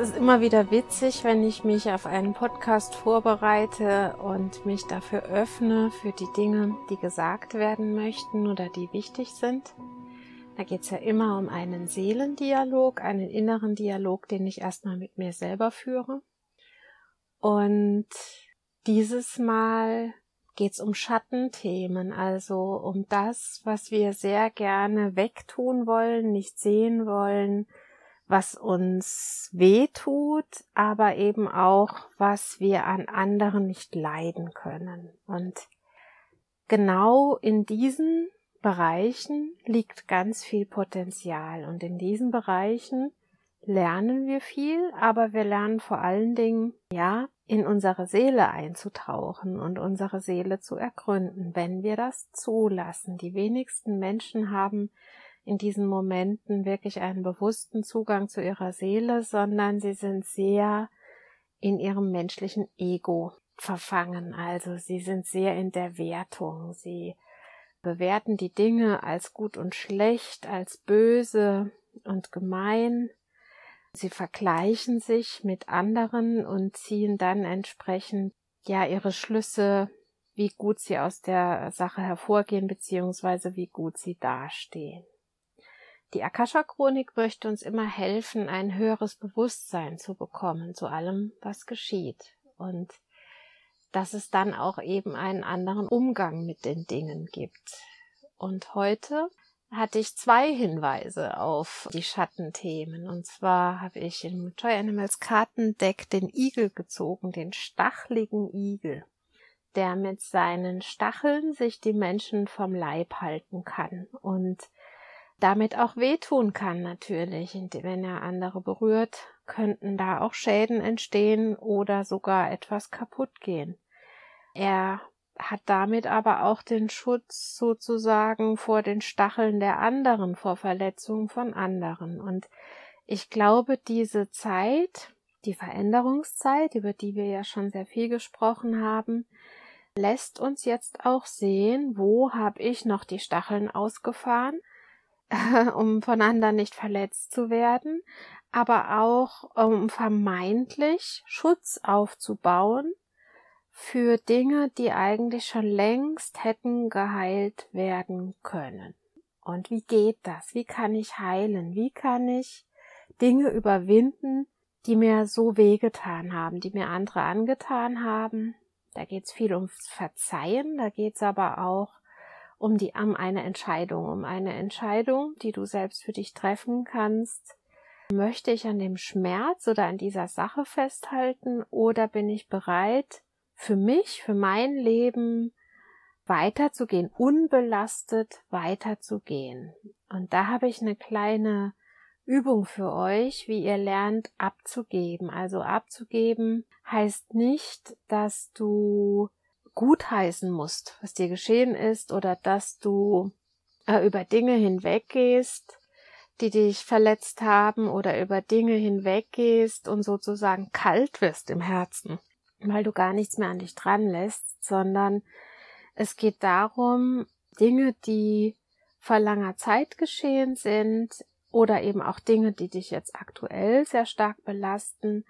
Ist immer wieder witzig, wenn ich mich auf einen Podcast vorbereite und mich dafür öffne, für die Dinge, die gesagt werden möchten oder die wichtig sind. Da geht es ja immer um einen Seelendialog, einen inneren Dialog, den ich erstmal mit mir selber führe. Und dieses Mal geht es um Schattenthemen, also um das, was wir sehr gerne wegtun wollen, nicht sehen wollen, was uns weh tut, aber eben auch, was wir an anderen nicht leiden können. Und genau in diesen Bereichen liegt ganz viel Potenzial. Und in diesen Bereichen lernen wir viel, aber wir lernen vor allen Dingen, ja, in unsere Seele einzutauchen und unsere Seele zu ergründen, wenn wir das zulassen. Die wenigsten Menschen haben in diesen Momenten wirklich einen bewussten Zugang zu ihrer Seele, sondern sie sind sehr in ihrem menschlichen Ego verfangen. Also sie sind sehr in der Wertung. Sie bewerten die Dinge als gut und schlecht, als böse und gemein. Sie vergleichen sich mit anderen und ziehen dann entsprechend ja ihre Schlüsse, wie gut sie aus der Sache hervorgehen, beziehungsweise wie gut sie dastehen. Die Akasha-Chronik möchte uns immer helfen, ein höheres Bewusstsein zu bekommen zu allem, was geschieht. Und dass es dann auch eben einen anderen Umgang mit den Dingen gibt. Und heute hatte ich zwei Hinweise auf die Schattenthemen. Und zwar habe ich im Joy Animals Kartendeck den Igel gezogen, den stachligen Igel, der mit seinen Stacheln sich die Menschen vom Leib halten kann. Und damit auch wehtun kann natürlich. wenn er andere berührt, könnten da auch Schäden entstehen oder sogar etwas kaputt gehen. Er hat damit aber auch den Schutz sozusagen vor den Stacheln der anderen, vor Verletzungen von anderen. Und ich glaube, diese Zeit, die Veränderungszeit, über die wir ja schon sehr viel gesprochen haben, lässt uns jetzt auch sehen, wo habe ich noch die Stacheln ausgefahren um von anderen nicht verletzt zu werden, aber auch um vermeintlich Schutz aufzubauen für Dinge, die eigentlich schon längst hätten geheilt werden können. Und wie geht das? Wie kann ich heilen? Wie kann ich Dinge überwinden, die mir so wehgetan haben, die mir andere angetan haben? Da geht es viel ums Verzeihen, da geht es aber auch um die, um eine Entscheidung, um eine Entscheidung, die du selbst für dich treffen kannst. Möchte ich an dem Schmerz oder an dieser Sache festhalten oder bin ich bereit, für mich, für mein Leben weiterzugehen, unbelastet weiterzugehen? Und da habe ich eine kleine Übung für euch, wie ihr lernt abzugeben. Also abzugeben heißt nicht, dass du gutheißen musst, was dir geschehen ist, oder dass du äh, über Dinge hinweggehst, die dich verletzt haben, oder über Dinge hinweggehst und sozusagen kalt wirst im Herzen, weil du gar nichts mehr an dich dran lässt, sondern es geht darum, Dinge, die vor langer Zeit geschehen sind, oder eben auch Dinge, die dich jetzt aktuell sehr stark belasten,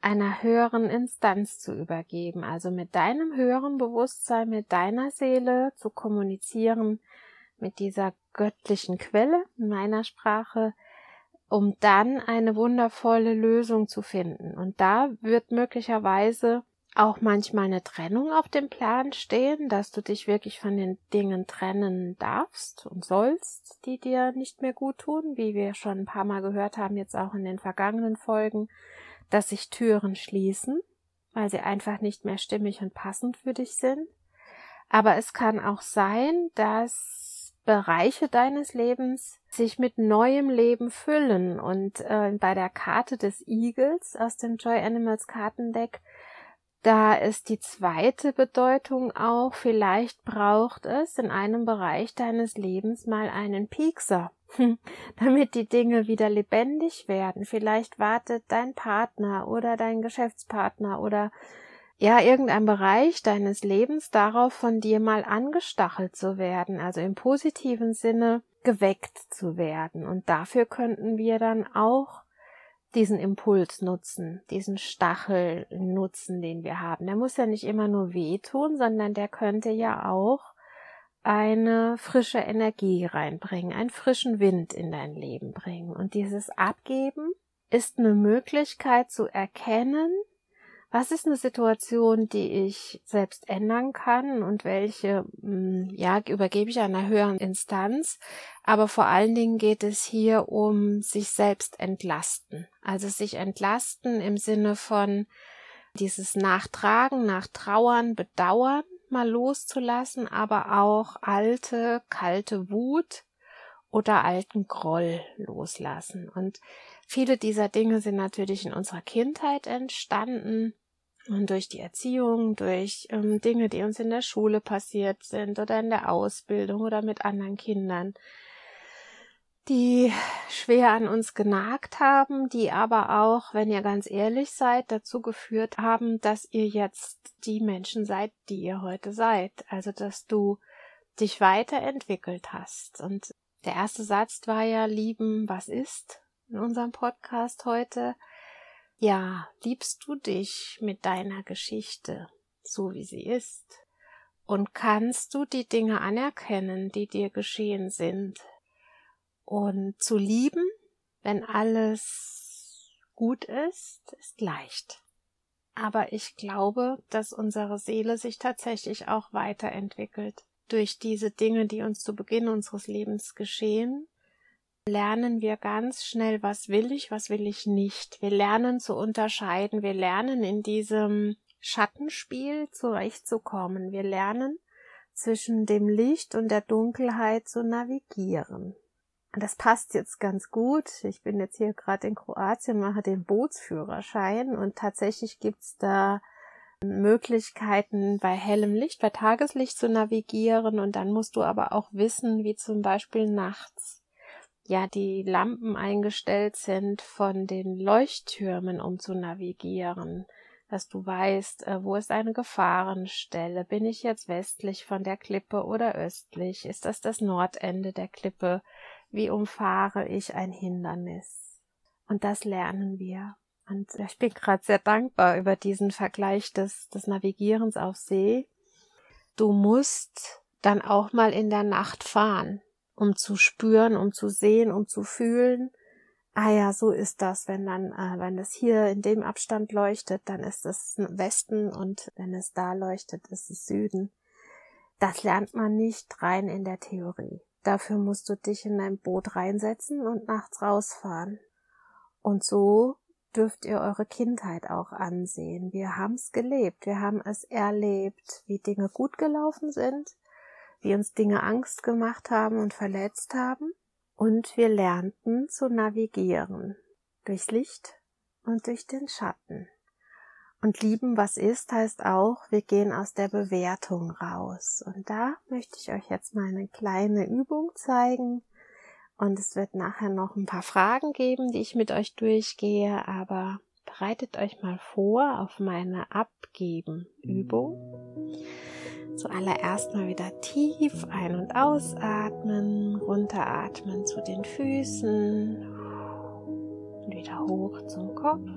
einer höheren Instanz zu übergeben, also mit deinem höheren Bewusstsein, mit deiner Seele zu kommunizieren, mit dieser göttlichen Quelle in meiner Sprache um dann eine wundervolle Lösung zu finden. Und da wird möglicherweise auch manchmal eine Trennung auf dem Plan stehen, dass du dich wirklich von den Dingen trennen darfst und sollst, die dir nicht mehr gut tun, wie wir schon ein paar Mal gehört haben, jetzt auch in den vergangenen Folgen, dass sich Türen schließen, weil sie einfach nicht mehr stimmig und passend für dich sind. Aber es kann auch sein, dass Bereiche deines Lebens sich mit neuem Leben füllen. Und äh, bei der Karte des Igels aus dem Joy Animals Kartendeck, da ist die zweite Bedeutung auch, vielleicht braucht es in einem Bereich deines Lebens mal einen Piekser, damit die Dinge wieder lebendig werden. Vielleicht wartet dein Partner oder dein Geschäftspartner oder ja, irgendein Bereich deines Lebens darauf, von dir mal angestachelt zu werden, also im positiven Sinne geweckt zu werden. Und dafür könnten wir dann auch diesen Impuls nutzen, diesen Stachel nutzen, den wir haben. Der muss ja nicht immer nur wehtun, sondern der könnte ja auch eine frische Energie reinbringen, einen frischen Wind in dein Leben bringen. Und dieses Abgeben ist eine Möglichkeit zu erkennen, was ist eine Situation, die ich selbst ändern kann und welche, hm, ja, übergebe ich einer höheren Instanz. Aber vor allen Dingen geht es hier um sich selbst entlasten. Also sich entlasten im Sinne von dieses Nachtragen, Nachtrauern, Bedauern mal loszulassen, aber auch alte, kalte Wut oder alten Groll loslassen. Und Viele dieser Dinge sind natürlich in unserer Kindheit entstanden und durch die Erziehung, durch ähm, Dinge, die uns in der Schule passiert sind oder in der Ausbildung oder mit anderen Kindern, die schwer an uns genagt haben, die aber auch, wenn ihr ganz ehrlich seid, dazu geführt haben, dass ihr jetzt die Menschen seid, die ihr heute seid. Also, dass du dich weiterentwickelt hast. Und der erste Satz war ja lieben, was ist? in unserem Podcast heute. Ja, liebst du dich mit deiner Geschichte, so wie sie ist? Und kannst du die Dinge anerkennen, die dir geschehen sind? Und zu lieben, wenn alles gut ist, ist leicht. Aber ich glaube, dass unsere Seele sich tatsächlich auch weiterentwickelt durch diese Dinge, die uns zu Beginn unseres Lebens geschehen lernen wir ganz schnell, was will ich, was will ich nicht. Wir lernen zu unterscheiden. Wir lernen in diesem Schattenspiel zurechtzukommen. Wir lernen zwischen dem Licht und der Dunkelheit zu navigieren. Das passt jetzt ganz gut. Ich bin jetzt hier gerade in Kroatien, mache den Bootsführerschein und tatsächlich gibt's da Möglichkeiten bei hellem Licht, bei Tageslicht zu navigieren. Und dann musst du aber auch wissen, wie zum Beispiel nachts ja die Lampen eingestellt sind von den Leuchttürmen, um zu navigieren, dass du weißt, äh, wo ist eine Gefahrenstelle, bin ich jetzt westlich von der Klippe oder östlich, ist das das Nordende der Klippe, wie umfahre ich ein Hindernis. Und das lernen wir. Und ich bin gerade sehr dankbar über diesen Vergleich des, des Navigierens auf See. Du musst dann auch mal in der Nacht fahren um zu spüren, um zu sehen, um zu fühlen. Ah ja, so ist das, wenn dann, äh, wenn es hier in dem Abstand leuchtet, dann ist es Westen und wenn es da leuchtet, ist es Süden. Das lernt man nicht rein in der Theorie. Dafür musst du dich in ein Boot reinsetzen und nachts rausfahren. Und so dürft ihr eure Kindheit auch ansehen. Wir haben's gelebt, wir haben es erlebt, wie Dinge gut gelaufen sind, wie uns Dinge Angst gemacht haben und verletzt haben. Und wir lernten zu navigieren durchs Licht und durch den Schatten. Und lieben, was ist, heißt auch, wir gehen aus der Bewertung raus. Und da möchte ich euch jetzt mal eine kleine Übung zeigen. Und es wird nachher noch ein paar Fragen geben, die ich mit euch durchgehe, aber bereitet euch mal vor auf meine Abgeben-Übung. Zuallererst mal wieder tief ein- und ausatmen, runteratmen zu den Füßen und wieder hoch zum Kopf.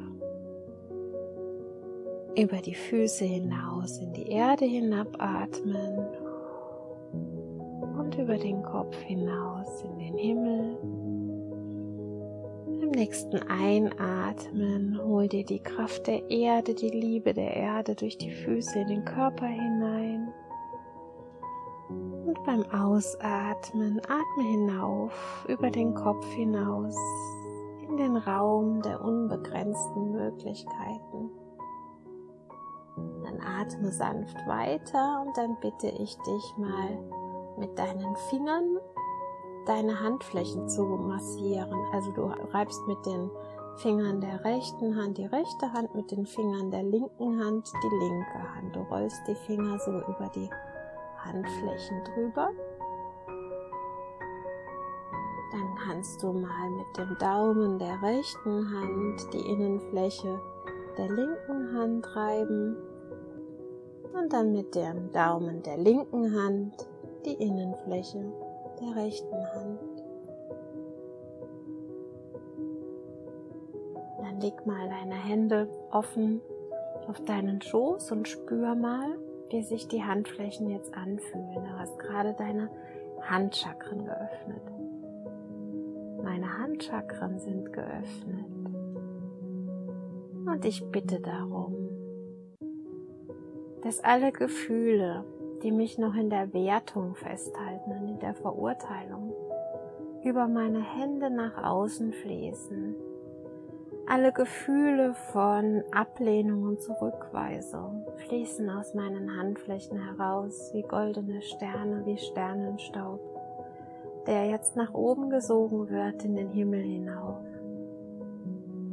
Über die Füße hinaus in die Erde hinabatmen und über den Kopf hinaus in den Himmel. Ein nächsten Einatmen hol dir die Kraft der Erde, die Liebe der Erde durch die Füße in den Körper hinein. Und beim Ausatmen atme hinauf über den Kopf hinaus in den Raum der unbegrenzten Möglichkeiten. Dann atme sanft weiter und dann bitte ich dich mal mit deinen Fingern deine Handflächen zu massieren. Also du reibst mit den Fingern der rechten Hand die rechte Hand, mit den Fingern der linken Hand die linke Hand. Du rollst die Finger so über die Handflächen drüber. Dann kannst du mal mit dem Daumen der rechten Hand die Innenfläche der linken Hand reiben und dann mit dem Daumen der linken Hand die Innenfläche der rechten Hand. Dann leg mal deine Hände offen auf deinen Schoß und spür mal, wie sich die Handflächen jetzt anfühlen. Du hast gerade deine Handchakren geöffnet. Meine Handchakren sind geöffnet. Und ich bitte darum, dass alle Gefühle, die mich noch in der Wertung festhalten und in der Verurteilung, über meine Hände nach außen fließen. Alle Gefühle von Ablehnung und Zurückweisung fließen aus meinen Handflächen heraus wie goldene Sterne, wie Sternenstaub, der jetzt nach oben gesogen wird in den Himmel hinauf.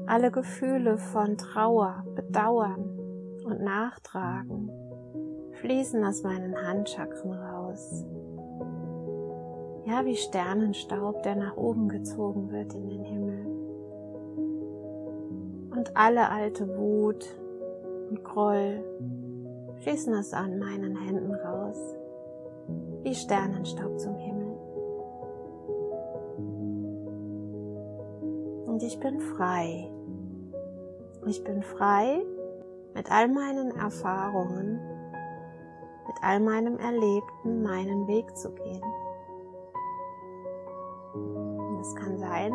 Alle Gefühle von Trauer, Bedauern und Nachtragen fließen aus meinen Handchakren raus. Ja, wie Sternenstaub, der nach oben gezogen wird in den Himmel. Und alle alte Wut und Groll fließen aus an meinen Händen raus, wie Sternenstaub zum Himmel. Und ich bin frei. Ich bin frei mit all meinen Erfahrungen mit all meinem Erlebten meinen Weg zu gehen. Und es kann sein,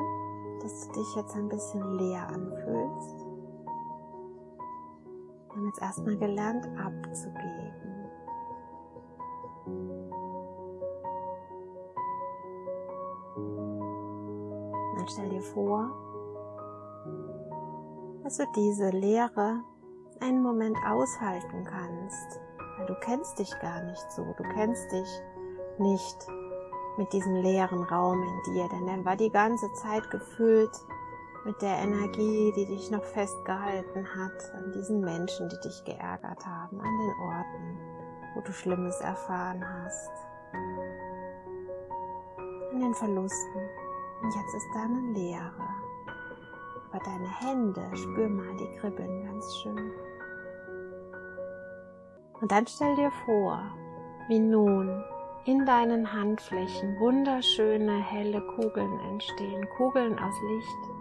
dass du dich jetzt ein bisschen leer anfühlst. Wir haben jetzt erstmal gelernt abzugeben. Dann stell dir vor, dass du diese Leere einen Moment aushalten kannst weil du kennst dich gar nicht so, du kennst dich nicht mit diesem leeren Raum in dir, denn er war die ganze Zeit gefüllt mit der Energie, die dich noch festgehalten hat, an diesen Menschen, die dich geärgert haben, an den Orten, wo du Schlimmes erfahren hast, an den Verlusten. Und jetzt ist da eine Leere. Aber deine Hände, spür mal, die kribbeln ganz schön. Und dann stell dir vor, wie nun in deinen Handflächen wunderschöne helle Kugeln entstehen, Kugeln aus Licht.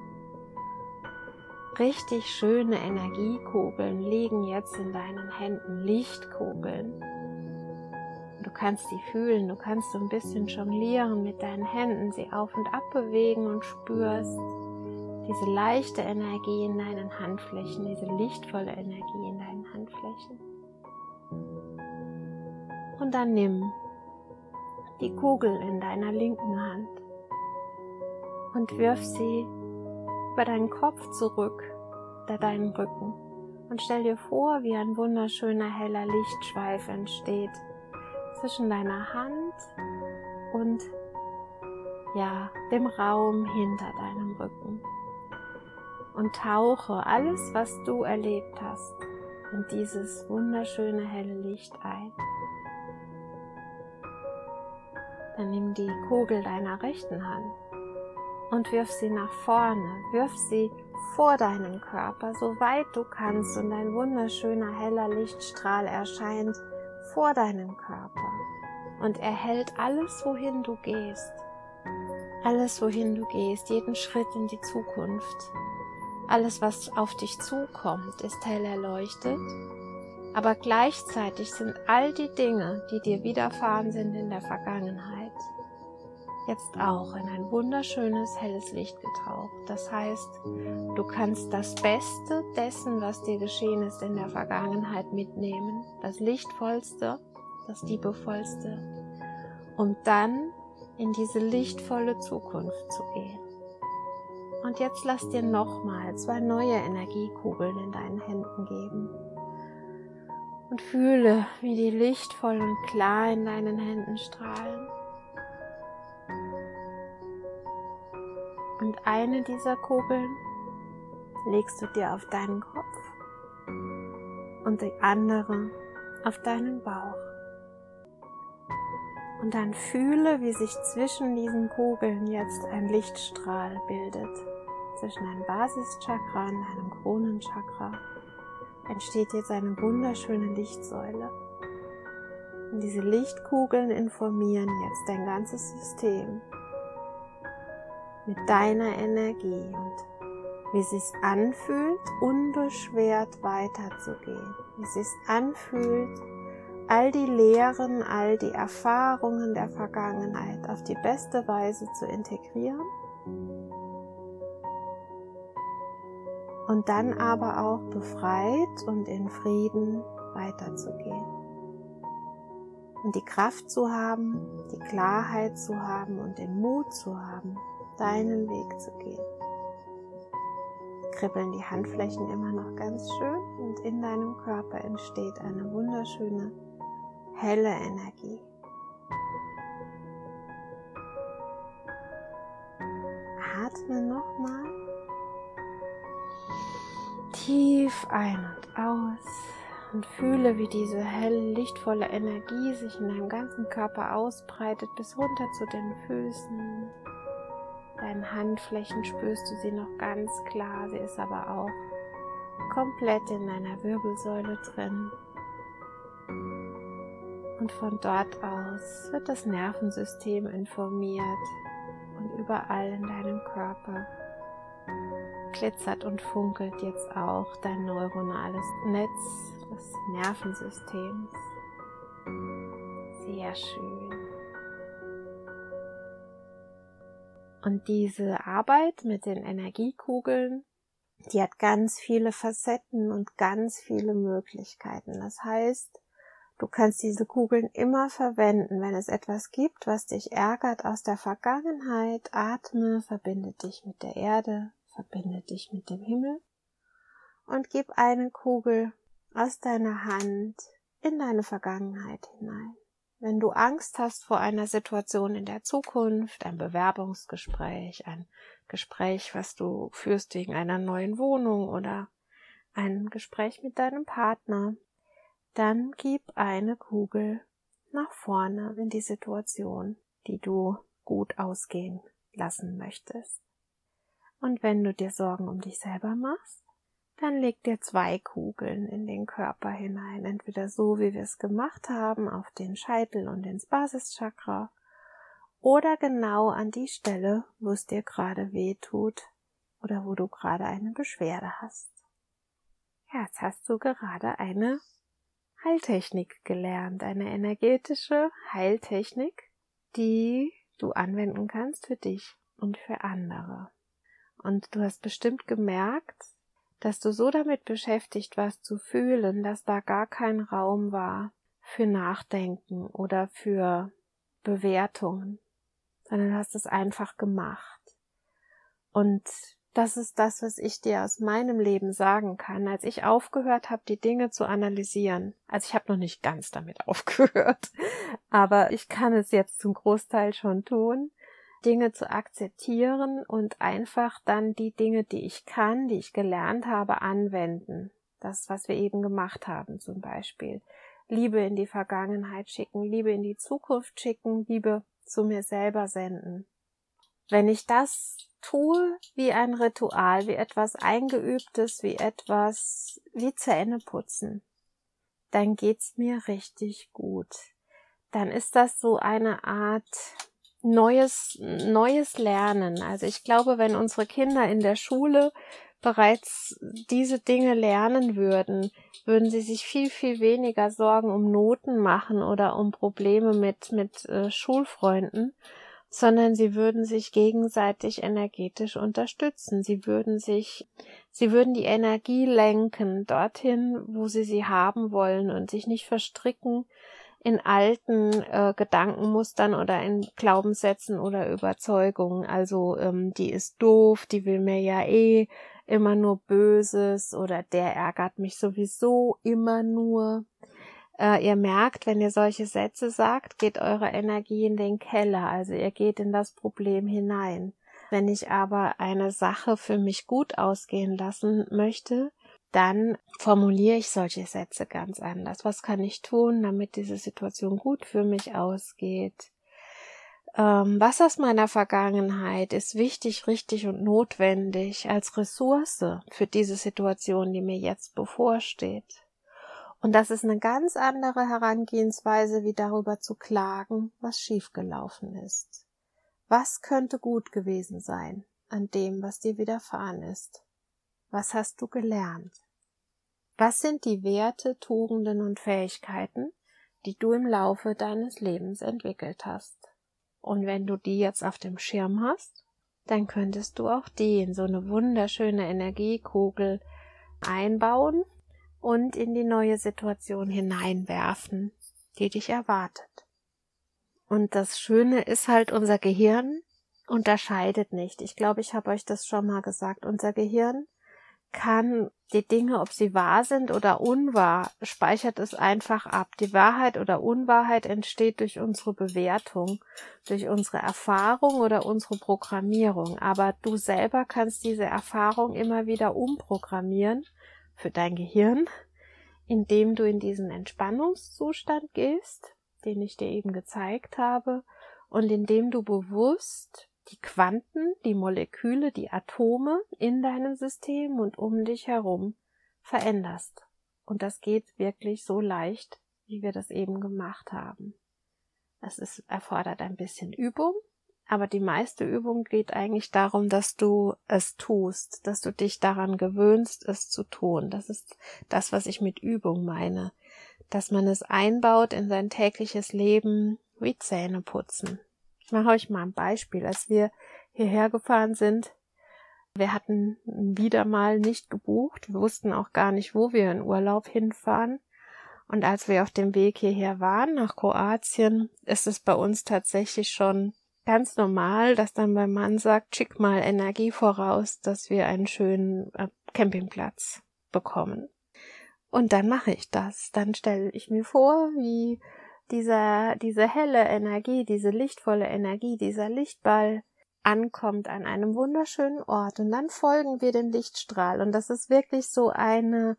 Richtig schöne Energiekugeln liegen jetzt in deinen Händen, Lichtkugeln. Du kannst sie fühlen, du kannst so ein bisschen jonglieren mit deinen Händen, sie auf und ab bewegen und spürst diese leichte Energie in deinen Handflächen, diese lichtvolle Energie in deinen Handflächen. Und dann nimm die Kugel in deiner linken Hand und wirf sie über deinen Kopf zurück, da deinen Rücken. Und stell dir vor, wie ein wunderschöner heller Lichtschweif entsteht zwischen deiner Hand und ja, dem Raum hinter deinem Rücken. Und tauche alles, was du erlebt hast, in dieses wunderschöne helle Licht ein. Dann nimm die Kugel deiner rechten Hand und wirf sie nach vorne, wirf sie vor deinen Körper, so weit du kannst und ein wunderschöner heller Lichtstrahl erscheint vor deinem Körper und erhält alles, wohin du gehst. Alles, wohin du gehst, jeden Schritt in die Zukunft. Alles, was auf dich zukommt, ist hell erleuchtet aber gleichzeitig sind all die Dinge, die dir widerfahren sind in der Vergangenheit, jetzt auch in ein wunderschönes helles Licht getaucht. Das heißt, du kannst das Beste dessen, was dir geschehen ist in der Vergangenheit mitnehmen, das Lichtvollste, das Liebevollste, um dann in diese lichtvolle Zukunft zu gehen. Und jetzt lass dir nochmal zwei neue Energiekugeln in deinen Händen geben. Und fühle, wie die lichtvoll und klar in deinen Händen strahlen. Und eine dieser Kugeln legst du dir auf deinen Kopf und die andere auf deinen Bauch. Und dann fühle, wie sich zwischen diesen Kugeln jetzt ein Lichtstrahl bildet. Zwischen einem Basischakra und einem Kronenchakra entsteht jetzt eine wunderschöne Lichtsäule. Und diese Lichtkugeln informieren jetzt dein ganzes System mit deiner Energie und wie es sich anfühlt, unbeschwert weiterzugehen. Wie es sich anfühlt, all die Lehren, all die Erfahrungen der Vergangenheit auf die beste Weise zu integrieren und dann aber auch befreit und in Frieden weiterzugehen. Und die Kraft zu haben, die Klarheit zu haben und den Mut zu haben, deinen Weg zu gehen. Kribbeln die Handflächen immer noch ganz schön und in deinem Körper entsteht eine wunderschöne helle Energie. Atme nochmal tief ein und aus und fühle, wie diese helle, lichtvolle Energie sich in deinem ganzen Körper ausbreitet bis runter zu den Füßen. Deinen Handflächen spürst du sie noch ganz klar, sie ist aber auch komplett in deiner Wirbelsäule drin. Und von dort aus wird das Nervensystem informiert und überall in deinem Körper glitzert und funkelt jetzt auch dein neuronales Netz des Nervensystems. Sehr schön. Und diese Arbeit mit den Energiekugeln, die hat ganz viele Facetten und ganz viele Möglichkeiten. Das heißt, Du kannst diese Kugeln immer verwenden, wenn es etwas gibt, was dich ärgert aus der Vergangenheit. Atme, verbinde dich mit der Erde, verbinde dich mit dem Himmel und gib eine Kugel aus deiner Hand in deine Vergangenheit hinein. Wenn du Angst hast vor einer Situation in der Zukunft, ein Bewerbungsgespräch, ein Gespräch, was du führst wegen einer neuen Wohnung oder ein Gespräch mit deinem Partner, dann gib eine Kugel nach vorne in die Situation, die du gut ausgehen lassen möchtest. Und wenn du dir Sorgen um dich selber machst, dann leg dir zwei Kugeln in den Körper hinein, entweder so, wie wir es gemacht haben, auf den Scheitel und ins Basischakra, oder genau an die Stelle, wo es dir gerade weh tut oder wo du gerade eine Beschwerde hast. Ja, jetzt hast du gerade eine Heiltechnik gelernt, eine energetische Heiltechnik, die du anwenden kannst für dich und für andere. Und du hast bestimmt gemerkt, dass du so damit beschäftigt warst zu fühlen, dass da gar kein Raum war für Nachdenken oder für Bewertungen, sondern hast es einfach gemacht. Und das ist das, was ich dir aus meinem Leben sagen kann. Als ich aufgehört habe, die Dinge zu analysieren, also ich habe noch nicht ganz damit aufgehört, aber ich kann es jetzt zum Großteil schon tun, Dinge zu akzeptieren und einfach dann die Dinge, die ich kann, die ich gelernt habe, anwenden. Das, was wir eben gemacht haben zum Beispiel. Liebe in die Vergangenheit schicken, Liebe in die Zukunft schicken, Liebe zu mir selber senden. Wenn ich das tue wie ein Ritual, wie etwas Eingeübtes, wie etwas wie Zähne putzen, dann geht's mir richtig gut. Dann ist das so eine Art neues, neues Lernen. Also ich glaube, wenn unsere Kinder in der Schule bereits diese Dinge lernen würden, würden sie sich viel, viel weniger Sorgen um Noten machen oder um Probleme mit, mit äh, Schulfreunden, sondern sie würden sich gegenseitig energetisch unterstützen. Sie würden sich, sie würden die Energie lenken dorthin, wo sie sie haben wollen und sich nicht verstricken in alten äh, Gedankenmustern oder in Glaubenssätzen oder Überzeugungen. Also ähm, die ist doof, die will mir ja eh immer nur Böses oder der ärgert mich sowieso immer nur. Äh, ihr merkt, wenn ihr solche Sätze sagt, geht eure Energie in den Keller, also ihr geht in das Problem hinein. Wenn ich aber eine Sache für mich gut ausgehen lassen möchte, dann formuliere ich solche Sätze ganz anders. Was kann ich tun, damit diese Situation gut für mich ausgeht? Ähm, was aus meiner Vergangenheit ist wichtig, richtig und notwendig als Ressource für diese Situation, die mir jetzt bevorsteht. Und das ist eine ganz andere Herangehensweise, wie darüber zu klagen, was schiefgelaufen ist. Was könnte gut gewesen sein an dem, was dir widerfahren ist? Was hast du gelernt? Was sind die Werte, Tugenden und Fähigkeiten, die du im Laufe deines Lebens entwickelt hast? Und wenn du die jetzt auf dem Schirm hast, dann könntest du auch die in so eine wunderschöne Energiekugel einbauen und in die neue Situation hineinwerfen, die dich erwartet. Und das Schöne ist halt, unser Gehirn unterscheidet nicht. Ich glaube, ich habe euch das schon mal gesagt. Unser Gehirn kann die Dinge, ob sie wahr sind oder unwahr, speichert es einfach ab. Die Wahrheit oder Unwahrheit entsteht durch unsere Bewertung, durch unsere Erfahrung oder unsere Programmierung. Aber du selber kannst diese Erfahrung immer wieder umprogrammieren für dein Gehirn, indem du in diesen Entspannungszustand gehst, den ich dir eben gezeigt habe, und indem du bewusst die Quanten, die Moleküle, die Atome in deinem System und um dich herum veränderst. Und das geht wirklich so leicht, wie wir das eben gemacht haben. Es ist, erfordert ein bisschen Übung, aber die meiste Übung geht eigentlich darum, dass du es tust, dass du dich daran gewöhnst, es zu tun. Das ist das, was ich mit Übung meine. Dass man es einbaut in sein tägliches Leben wie Zähne putzen. Mache euch mal ein Beispiel. Als wir hierher gefahren sind, wir hatten wieder mal nicht gebucht. Wir wussten auch gar nicht, wo wir in Urlaub hinfahren. Und als wir auf dem Weg hierher waren, nach Kroatien, ist es bei uns tatsächlich schon ganz normal, dass dann mein Mann sagt, schick mal Energie voraus, dass wir einen schönen äh, Campingplatz bekommen. Und dann mache ich das. Dann stelle ich mir vor, wie dieser, diese helle Energie, diese lichtvolle Energie, dieser Lichtball ankommt an einem wunderschönen Ort und dann folgen wir dem Lichtstrahl und das ist wirklich so eine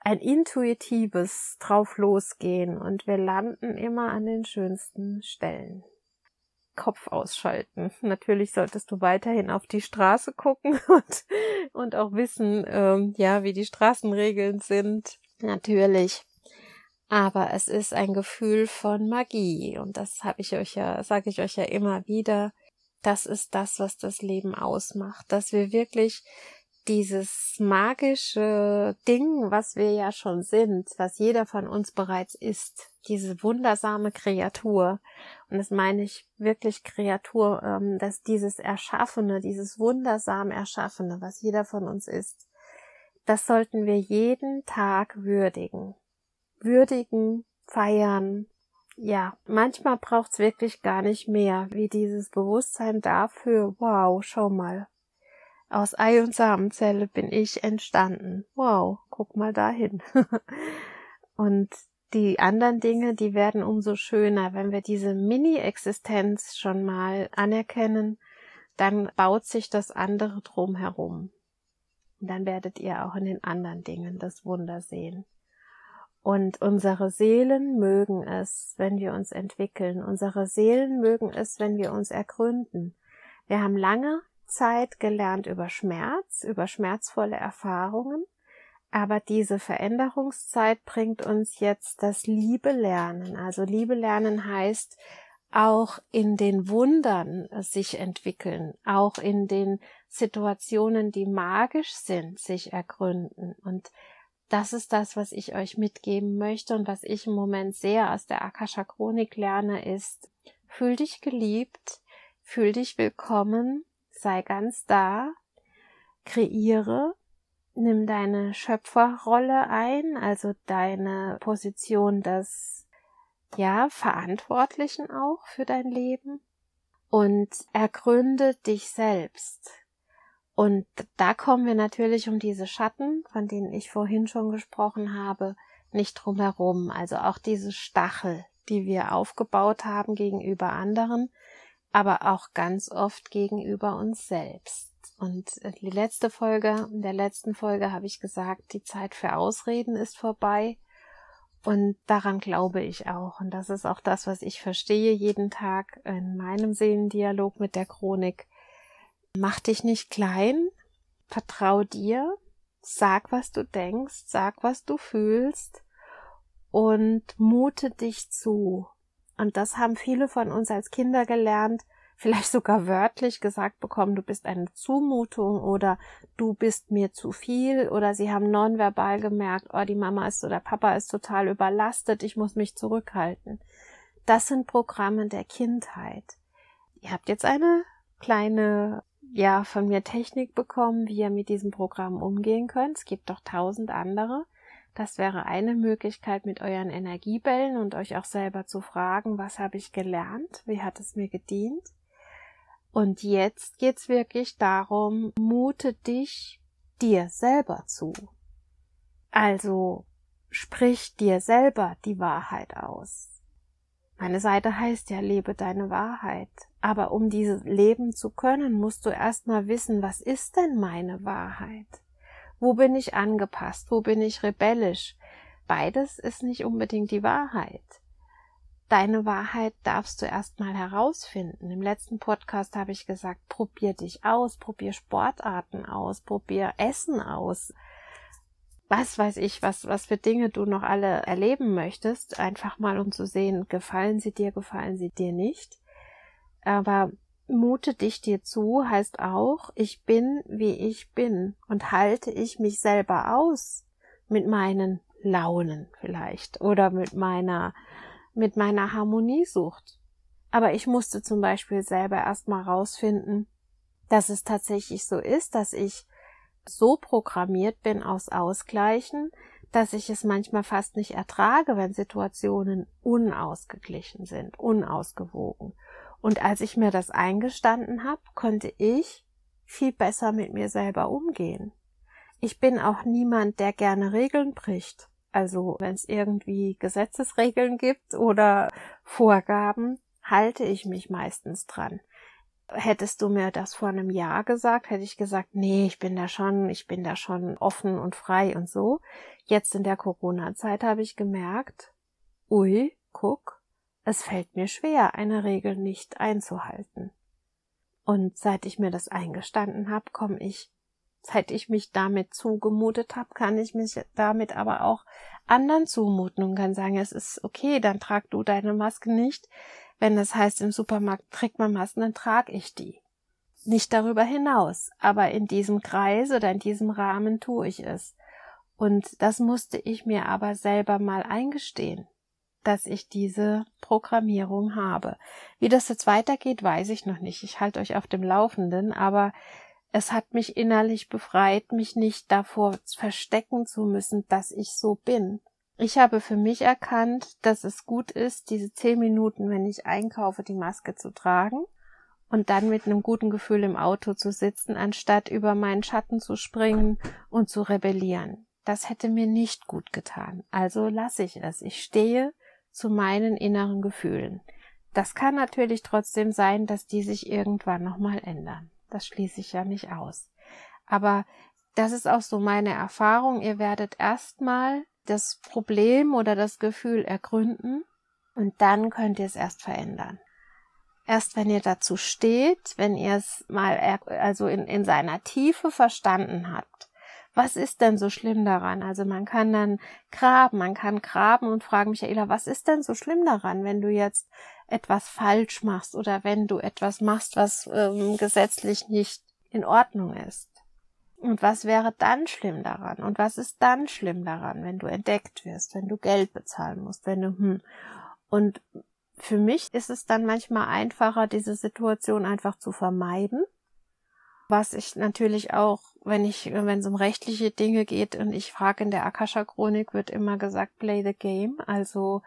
ein intuitives drauf losgehen und wir landen immer an den schönsten Stellen. Kopf ausschalten. Natürlich solltest du weiterhin auf die Straße gucken und, und auch wissen, ähm, ja, wie die Straßenregeln sind. Natürlich aber es ist ein Gefühl von Magie. Und das habe ich euch ja, sage ich euch ja immer wieder. Das ist das, was das Leben ausmacht, dass wir wirklich dieses magische Ding, was wir ja schon sind, was jeder von uns bereits ist, diese wundersame Kreatur, und das meine ich wirklich Kreatur, ähm, dass dieses Erschaffene, dieses wundersam Erschaffene, was jeder von uns ist, das sollten wir jeden Tag würdigen würdigen, feiern. Ja, manchmal braucht's wirklich gar nicht mehr, wie dieses Bewusstsein dafür, wow, schau mal. Aus Ei und Samenzelle bin ich entstanden. Wow, guck mal dahin. und die anderen Dinge, die werden umso schöner, wenn wir diese Mini-Existenz schon mal anerkennen, dann baut sich das andere drumherum. Und dann werdet ihr auch in den anderen Dingen das Wunder sehen. Und unsere Seelen mögen es, wenn wir uns entwickeln. Unsere Seelen mögen es, wenn wir uns ergründen. Wir haben lange Zeit gelernt über Schmerz, über schmerzvolle Erfahrungen. Aber diese Veränderungszeit bringt uns jetzt das Liebe lernen. Also Liebe lernen heißt auch in den Wundern sich entwickeln, auch in den Situationen, die magisch sind, sich ergründen. Und das ist das, was ich euch mitgeben möchte und was ich im Moment sehr aus der Akasha Chronik lerne, ist, fühl dich geliebt, Fühl dich willkommen, sei ganz da, kreiere, nimm deine Schöpferrolle ein, also deine Position des, ja, Verantwortlichen auch für dein Leben und ergründe dich selbst. Und da kommen wir natürlich um diese Schatten, von denen ich vorhin schon gesprochen habe, nicht drum herum. Also auch diese Stachel, die wir aufgebaut haben gegenüber anderen, aber auch ganz oft gegenüber uns selbst. Und die letzte Folge, in der letzten Folge habe ich gesagt, die Zeit für Ausreden ist vorbei. Und daran glaube ich auch. Und das ist auch das, was ich verstehe jeden Tag in meinem Seelendialog mit der Chronik Mach dich nicht klein, vertrau dir, sag, was du denkst, sag, was du fühlst und mute dich zu. Und das haben viele von uns als Kinder gelernt, vielleicht sogar wörtlich gesagt bekommen, du bist eine Zumutung oder du bist mir zu viel oder sie haben nonverbal gemerkt, oh, die Mama ist oder Papa ist total überlastet, ich muss mich zurückhalten. Das sind Programme der Kindheit. Ihr habt jetzt eine kleine ja von mir Technik bekommen, wie ihr mit diesem Programm umgehen könnt. Es gibt doch tausend andere. Das wäre eine Möglichkeit mit euren Energiebällen und euch auch selber zu fragen, was habe ich gelernt, wie hat es mir gedient. Und jetzt geht's wirklich darum, mute dich dir selber zu. Also sprich dir selber die Wahrheit aus. Meine Seite heißt ja, lebe deine Wahrheit. Aber um dieses leben zu können, musst du erstmal wissen, was ist denn meine Wahrheit? Wo bin ich angepasst? Wo bin ich rebellisch? Beides ist nicht unbedingt die Wahrheit. Deine Wahrheit darfst du erstmal herausfinden. Im letzten Podcast habe ich gesagt, probier dich aus, probier Sportarten aus, probier Essen aus, was weiß ich, was, was für Dinge du noch alle erleben möchtest, einfach mal um zu sehen, gefallen sie dir, gefallen sie dir nicht. Aber mute dich dir zu heißt auch, ich bin, wie ich bin und halte ich mich selber aus mit meinen Launen vielleicht oder mit meiner, mit meiner Harmoniesucht. Aber ich musste zum Beispiel selber erstmal rausfinden, dass es tatsächlich so ist, dass ich so programmiert bin aus Ausgleichen, dass ich es manchmal fast nicht ertrage, wenn Situationen unausgeglichen sind, unausgewogen. Und als ich mir das eingestanden habe, konnte ich viel besser mit mir selber umgehen. Ich bin auch niemand, der gerne Regeln bricht. Also wenn es irgendwie Gesetzesregeln gibt oder Vorgaben, halte ich mich meistens dran. Hättest du mir das vor einem Jahr gesagt, hätte ich gesagt, nee, ich bin da schon, ich bin da schon offen und frei und so. Jetzt in der Corona-Zeit habe ich gemerkt, ui, guck, es fällt mir schwer, eine Regel nicht einzuhalten. Und seit ich mir das eingestanden habe, komme ich, seit ich mich damit zugemutet habe, kann ich mich damit aber auch anderen zumuten und kann sagen, es ist okay, dann trag du deine Maske nicht. Wenn das heißt, im Supermarkt trägt man Masken, dann trage ich die. Nicht darüber hinaus, aber in diesem Kreis oder in diesem Rahmen tue ich es. Und das musste ich mir aber selber mal eingestehen, dass ich diese Programmierung habe. Wie das jetzt weitergeht, weiß ich noch nicht. Ich halte euch auf dem Laufenden, aber es hat mich innerlich befreit, mich nicht davor verstecken zu müssen, dass ich so bin. Ich habe für mich erkannt, dass es gut ist, diese zehn Minuten, wenn ich einkaufe, die Maske zu tragen und dann mit einem guten Gefühl im Auto zu sitzen, anstatt über meinen Schatten zu springen und zu rebellieren. Das hätte mir nicht gut getan. Also lasse ich es. Ich stehe zu meinen inneren Gefühlen. Das kann natürlich trotzdem sein, dass die sich irgendwann nochmal ändern. Das schließe ich ja nicht aus. Aber das ist auch so meine Erfahrung. Ihr werdet erstmal das Problem oder das Gefühl ergründen und dann könnt ihr es erst verändern. Erst wenn ihr dazu steht, wenn ihr es mal also in, in seiner Tiefe verstanden habt, was ist denn so schlimm daran? Also man kann dann graben, man kann graben und fragen, Michaela, was ist denn so schlimm daran, wenn du jetzt etwas falsch machst oder wenn du etwas machst, was ähm, gesetzlich nicht in Ordnung ist? Und was wäre dann schlimm daran? Und was ist dann schlimm daran, wenn du entdeckt wirst, wenn du Geld bezahlen musst, wenn du hm. Und für mich ist es dann manchmal einfacher, diese Situation einfach zu vermeiden. Was ich natürlich auch, wenn ich, wenn es um rechtliche Dinge geht und ich frage in der Akasha-Chronik, wird immer gesagt, play the game. Also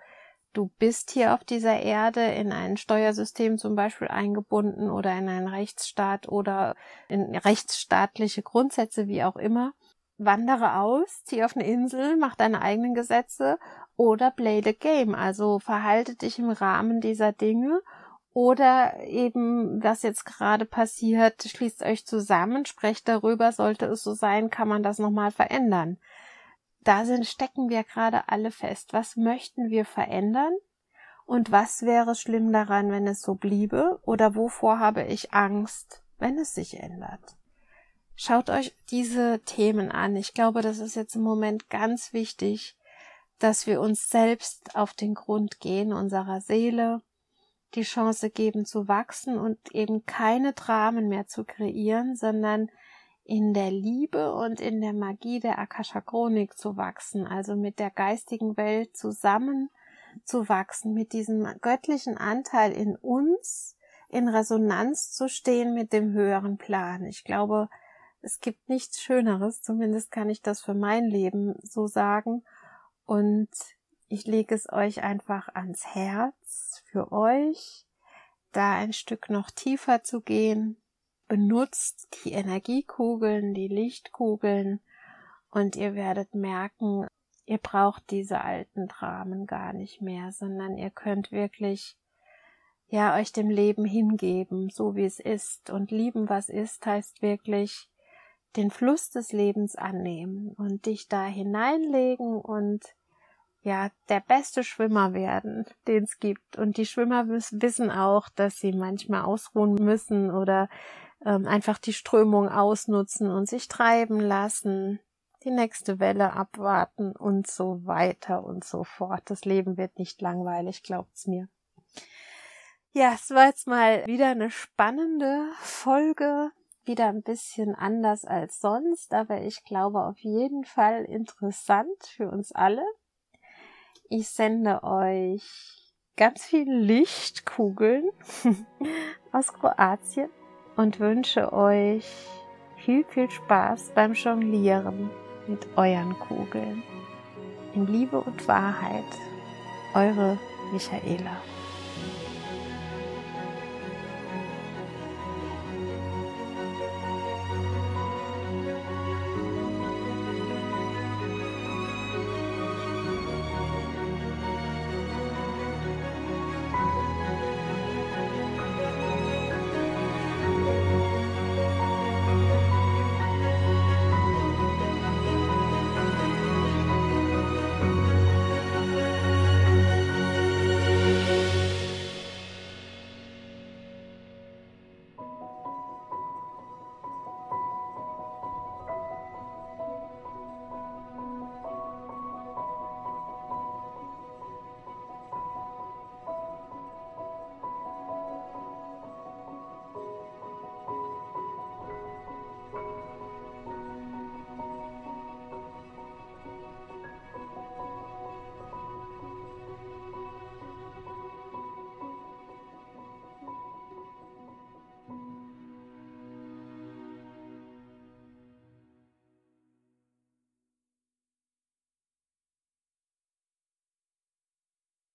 du bist hier auf dieser Erde in ein Steuersystem zum Beispiel eingebunden oder in einen Rechtsstaat oder in rechtsstaatliche Grundsätze, wie auch immer. Wandere aus, zieh auf eine Insel, mach deine eigenen Gesetze oder play the game. Also verhalte dich im Rahmen dieser Dinge oder eben, was jetzt gerade passiert, schließt euch zusammen, sprecht darüber, sollte es so sein, kann man das nochmal verändern. Da sind, stecken wir gerade alle fest. Was möchten wir verändern? Und was wäre schlimm daran, wenn es so bliebe? Oder wovor habe ich Angst, wenn es sich ändert? Schaut euch diese Themen an. Ich glaube, das ist jetzt im Moment ganz wichtig, dass wir uns selbst auf den Grund gehen, unserer Seele, die Chance geben zu wachsen und eben keine Dramen mehr zu kreieren, sondern in der Liebe und in der Magie der Akasha Chronik zu wachsen, also mit der geistigen Welt zusammen zu wachsen, mit diesem göttlichen Anteil in uns in Resonanz zu stehen mit dem höheren Plan. Ich glaube, es gibt nichts Schöneres, zumindest kann ich das für mein Leben so sagen. Und ich lege es euch einfach ans Herz für euch, da ein Stück noch tiefer zu gehen. Benutzt die Energiekugeln, die Lichtkugeln und ihr werdet merken, ihr braucht diese alten Dramen gar nicht mehr, sondern ihr könnt wirklich ja euch dem Leben hingeben, so wie es ist und lieben, was ist, heißt wirklich den Fluss des Lebens annehmen und dich da hineinlegen und ja, der beste Schwimmer werden, den es gibt. Und die Schwimmer wissen auch, dass sie manchmal ausruhen müssen oder ähm, einfach die Strömung ausnutzen und sich treiben lassen, die nächste Welle abwarten und so weiter und so fort. Das Leben wird nicht langweilig, glaubt's mir. Ja, es war jetzt mal wieder eine spannende Folge, wieder ein bisschen anders als sonst, aber ich glaube auf jeden Fall interessant für uns alle. Ich sende euch ganz viele Lichtkugeln aus Kroatien und wünsche euch viel, viel Spaß beim Jonglieren mit euren Kugeln. In Liebe und Wahrheit, eure Michaela.